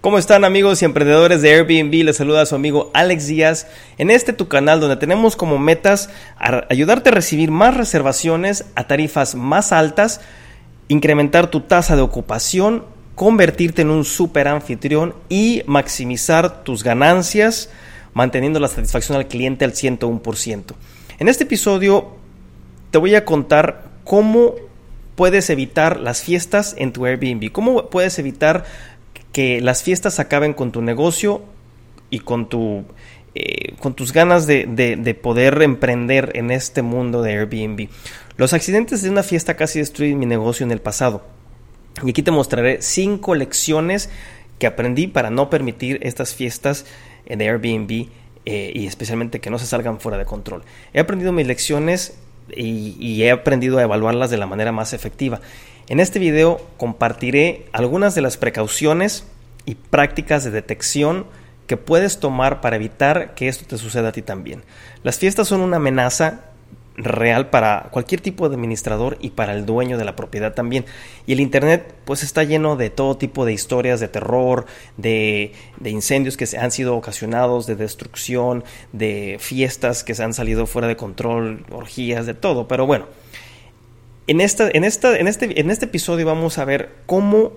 ¿Cómo están amigos y emprendedores de Airbnb? Les saluda a su amigo Alex Díaz en este tu canal donde tenemos como metas ayudarte a recibir más reservaciones a tarifas más altas, incrementar tu tasa de ocupación, convertirte en un super anfitrión y maximizar tus ganancias manteniendo la satisfacción al cliente al 101%. En este episodio te voy a contar cómo puedes evitar las fiestas en tu Airbnb, cómo puedes evitar que las fiestas acaben con tu negocio y con tu eh, con tus ganas de, de, poder emprender en este mundo de Airbnb. Los accidentes de una fiesta casi destruyen mi negocio en el pasado. Y aquí te mostraré cinco lecciones que aprendí para no permitir estas fiestas en Airbnb eh, y especialmente que no se salgan fuera de control. He aprendido mis lecciones y he aprendido a evaluarlas de la manera más efectiva. En este video compartiré algunas de las precauciones y prácticas de detección que puedes tomar para evitar que esto te suceda a ti también. Las fiestas son una amenaza real para cualquier tipo de administrador y para el dueño de la propiedad también. Y el Internet pues está lleno de todo tipo de historias de terror, de, de, incendios que se han sido ocasionados, de destrucción, de fiestas que se han salido fuera de control, orgías, de todo. Pero bueno, en, esta, en, esta, en, este, en este episodio vamos a ver cómo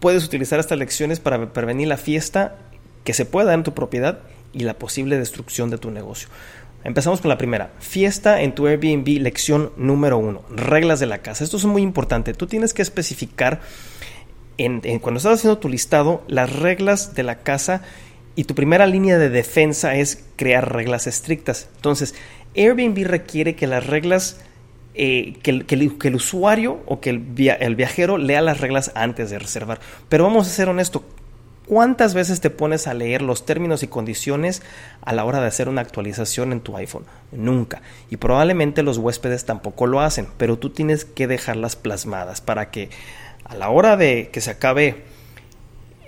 puedes utilizar estas lecciones para prevenir la fiesta que se pueda en tu propiedad y la posible destrucción de tu negocio. Empezamos con la primera. Fiesta en tu Airbnb, lección número uno. Reglas de la casa. Esto es muy importante. Tú tienes que especificar en, cuando estás haciendo tu listado las reglas de la casa y tu primera línea de defensa es crear reglas estrictas. Entonces, Airbnb requiere que las reglas eh, que, el, usuario o que el, viajero lea las reglas antes de reservar. Pero vamos a ser honestos, ¿cuántas veces te pones a leer los términos y condiciones a la hora de hacer una actualización en tu iPhone? Nunca. Y probablemente los huéspedes tampoco lo hacen, pero tú tienes que dejarlas plasmadas para que a la hora de que se acabe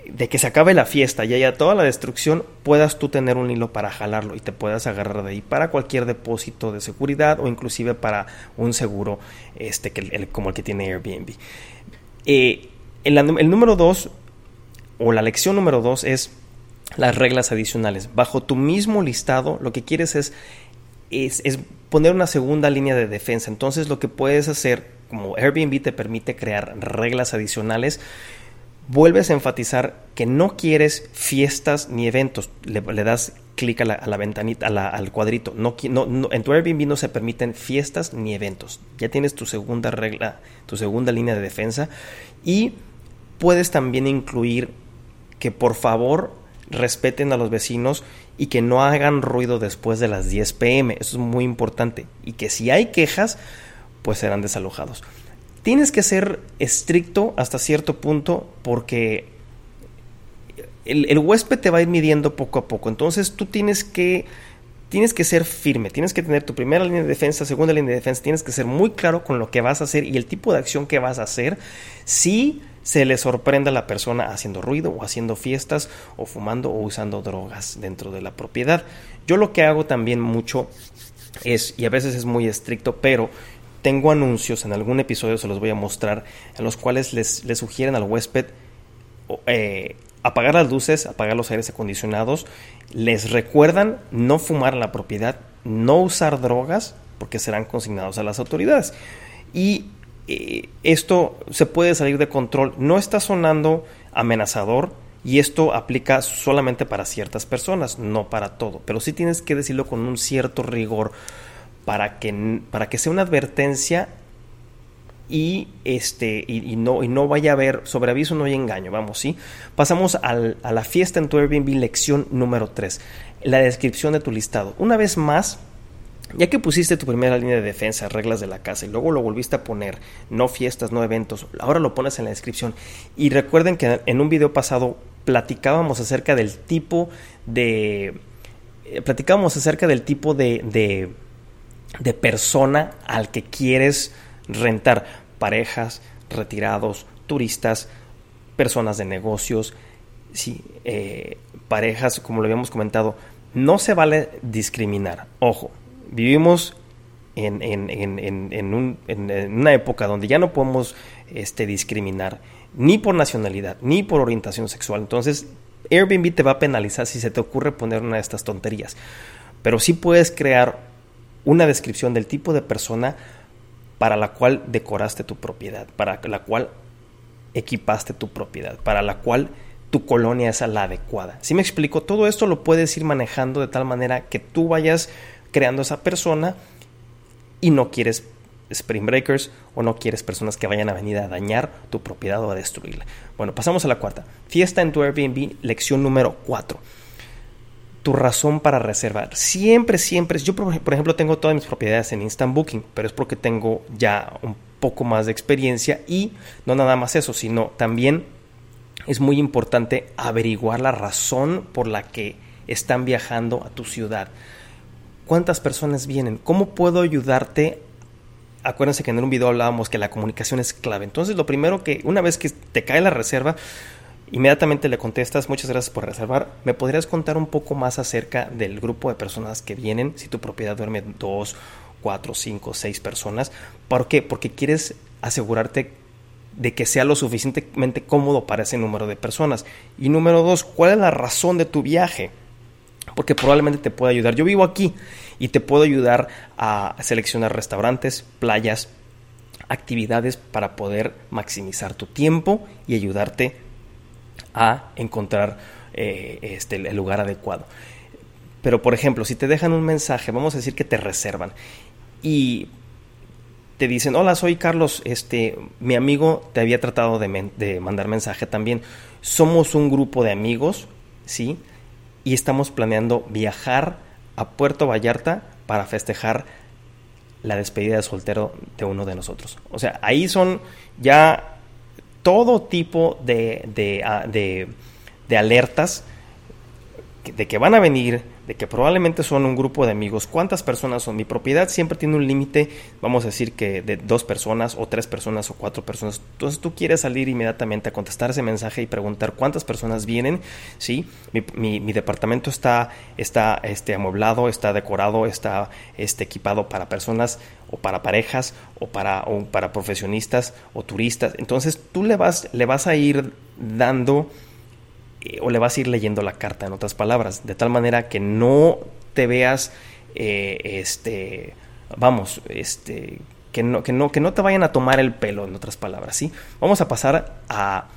de que se acabe la fiesta y haya toda la destrucción, puedas tú tener un hilo para jalarlo y te puedas agarrar de ahí para cualquier depósito de seguridad o inclusive para un seguro este, que como el que tiene Airbnb. Eh, el, el número dos o la lección número dos es las reglas adicionales. Bajo tu mismo listado, lo que quieres es, es, es poner una segunda línea de defensa. Entonces lo que puedes hacer, como Airbnb te permite crear reglas adicionales, vuelves a enfatizar que no quieres fiestas ni eventos. Le, das clic a la, ventanita, al cuadrito. No, en tu Airbnb no se permiten fiestas ni eventos. Ya tienes tu segunda regla, tu segunda línea de defensa. Y puedes también incluir que por favor respeten a los vecinos y que no hagan ruido después de las 10 pm. Eso es muy importante. Y que si hay quejas, pues serán desalojados. Tienes que ser estricto hasta cierto punto porque el, huésped te va a ir midiendo poco a poco. Entonces tú tienes que, tienes que ser firme, tienes que tener tu primera línea de defensa, segunda línea de defensa, tienes que ser muy claro con lo que vas a hacer y el tipo de acción que vas a hacer si se le sorprende a la persona haciendo ruido o haciendo fiestas o fumando o usando drogas dentro de la propiedad. Yo lo que hago también mucho es, y a veces es muy estricto, pero tengo anuncios, en algún episodio se los voy a mostrar, en los cuales les, sugieren al huésped eh, apagar las luces, apagar los aires acondicionados, les recuerdan no fumar en la propiedad, no usar drogas, porque serán consignados a las autoridades. Y eh, esto se puede salir de control, no está sonando amenazador, y esto aplica solamente para ciertas personas, no para todo, pero sí tienes que decirlo con un cierto rigor para que, para que sea una advertencia y este y, no y no vaya a haber sobreaviso no hay engaño. Vamos sí pasamos a la fiesta en tu Airbnb lección número 3 la descripción de tu listado. Una vez más ya que pusiste tu primera línea de defensa, reglas de la casa, y luego lo volviste a poner, no fiestas, no eventos, ahora lo pones en la descripción. Y recuerden que en un video pasado platicábamos acerca del tipo de... Eh, platicábamos acerca del tipo de persona al que quieres rentar. Parejas, retirados, turistas, personas de negocios, sí, eh, parejas, como lo habíamos comentado. No se vale discriminar. Ojo, vivimos en, en, en, en, una época donde ya no podemos este, discriminar ni por nacionalidad, ni por orientación sexual. Entonces, Airbnb te va a penalizar si se te ocurre poner una de estas tonterías. Pero sí puedes crear una descripción del tipo de persona para la cual decoraste tu propiedad, para la cual equipaste tu propiedad, para la cual tu colonia es la adecuada. Si me explico, todo esto lo puedes ir manejando de tal manera que tú vayas creando esa persona y no quieres spring breakers o no quieres personas que vayan a venir a dañar tu propiedad o a destruirla. Bueno, pasamos a la cuarta. Fiesta en tu Airbnb, lección número 4. Tu razón para reservar. Siempre, siempre. Yo, por ejemplo, tengo todas mis propiedades en Instant Booking, pero es porque tengo ya un poco más de experiencia y no nada más eso, sino también es muy importante averiguar la razón por la que están viajando a tu ciudad. ¿Cuántas personas vienen? ¿Cómo puedo ayudarte? Acuérdense que en un video hablábamos que la comunicación es clave. Entonces, lo primero que, una vez que te cae la reserva, inmediatamente le contestas, muchas gracias por reservar. ¿Me podrías contar un poco más acerca del grupo de personas que vienen? Si tu propiedad duerme dos, cuatro, cinco, seis personas. ¿Por qué? Porque quieres asegurarte de que sea lo suficientemente cómodo para ese número de personas. Y número dos, ¿cuál es la razón de tu viaje? Porque probablemente te pueda ayudar. Yo vivo aquí y te puedo ayudar a seleccionar restaurantes, playas, actividades para poder maximizar tu tiempo y ayudarte a encontrar eh, este, el lugar adecuado. Pero por ejemplo, si te dejan un mensaje, vamos a decir que te reservan y te dicen, hola, soy Carlos, este, mi amigo te había tratado de, mandar mensaje también. Somos un grupo de amigos, ¿sí? Y estamos planeando viajar a Puerto Vallarta para festejar la despedida de soltero de uno de nosotros. O sea, ahí son ya todo tipo de, de, ah, de, de alertas de que van a venir, de que probablemente son un grupo de amigos. ¿Cuántas personas son? Mi propiedad siempre tiene un límite, vamos a decir que de dos personas o tres personas o cuatro personas. Entonces tú quieres salir inmediatamente a contestar ese mensaje y preguntar cuántas personas vienen. ¿sí? Mi, mi, departamento está, está este, amueblado, está decorado, está este, equipado para personas o para parejas o para, o para profesionistas o turistas. Entonces tú le vas, le vas a ir dando eh, o le vas a ir leyendo la carta, en otras palabras, de tal manera que no te veas, eh, este, vamos, este, que no, que, no, que no te vayan a tomar el pelo, en otras palabras, ¿sí? Vamos a pasar a,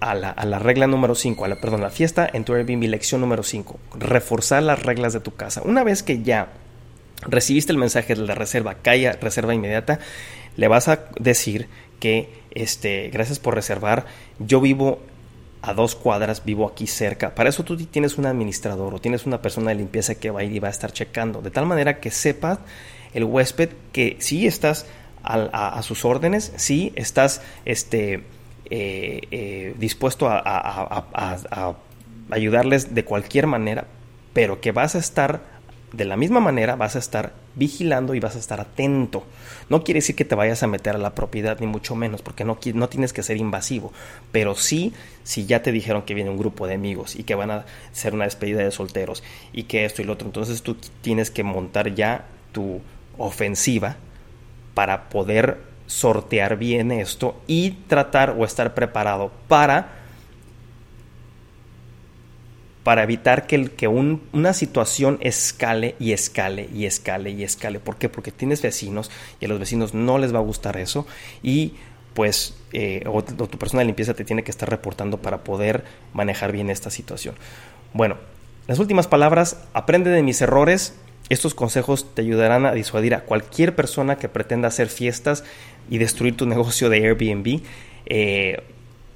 a, la, a la, regla número 5, a la, perdón, la fiesta en tu Airbnb, lección número 5, reforzar las reglas de tu casa. Una vez que ya recibiste el mensaje de la reserva, calla, reserva inmediata, le vas a decir que, este, gracias por reservar, yo vivo a dos cuadras, vivo aquí cerca. Para eso tú tienes un administrador o tienes una persona de limpieza que va a ir y va a estar checando. De tal manera que sepa el huésped que sí estás a, sus órdenes, sí estás este, eh, eh, dispuesto a ayudarles de cualquier manera, pero que vas a estar de la misma manera vas a estar vigilando y vas a estar atento. No quiere decir que te vayas a meter a la propiedad, ni mucho menos, porque no, no tienes que ser invasivo. Pero sí, si ya te dijeron que viene un grupo de amigos y que van a hacer una despedida de solteros y que esto y lo otro, entonces tú tienes que montar ya tu ofensiva para poder sortear bien esto y tratar o estar preparado para para evitar que, que una situación escale y escale y escale y escale. ¿Por qué? Porque tienes vecinos y a los vecinos no les va a gustar eso y pues eh, tu persona de limpieza te tiene que estar reportando para poder manejar bien esta situación. Bueno, las últimas palabras, aprende de mis errores. Estos consejos te ayudarán a disuadir a cualquier persona que pretenda hacer fiestas y destruir tu negocio de Airbnb. Eh,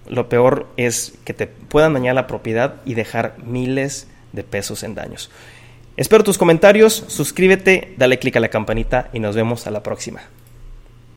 lo peor es que te puedan dañar la propiedad y dejar miles de pesos en daños. Espero tus comentarios, suscríbete, dale click a la campanita y nos vemos a la próxima.